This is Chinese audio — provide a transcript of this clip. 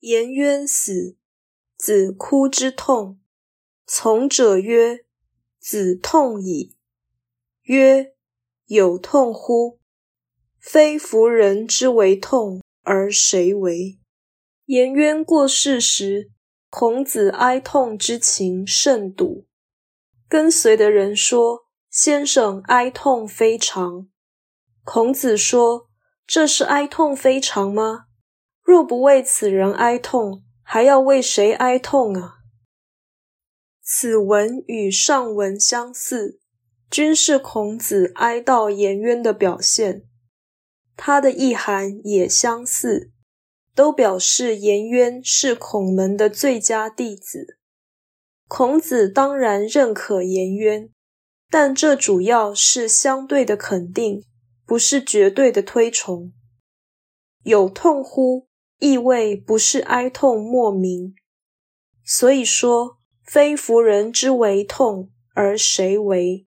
颜渊死，子哭之痛。从者曰：“子痛矣。”曰：“有痛乎？非夫人之为痛，而谁为？”颜渊过世时，孔子哀痛之情甚笃。跟随的人说：“先生哀痛非常。”孔子说：“这是哀痛非常吗？”若不为此人哀痛，还要为谁哀痛啊？此文与上文相似，均是孔子哀悼颜渊的表现。他的意涵也相似，都表示颜渊是孔门的最佳弟子。孔子当然认可颜渊，但这主要是相对的肯定，不是绝对的推崇。有痛乎？意味不是哀痛莫名，所以说非福人之为痛，而谁为？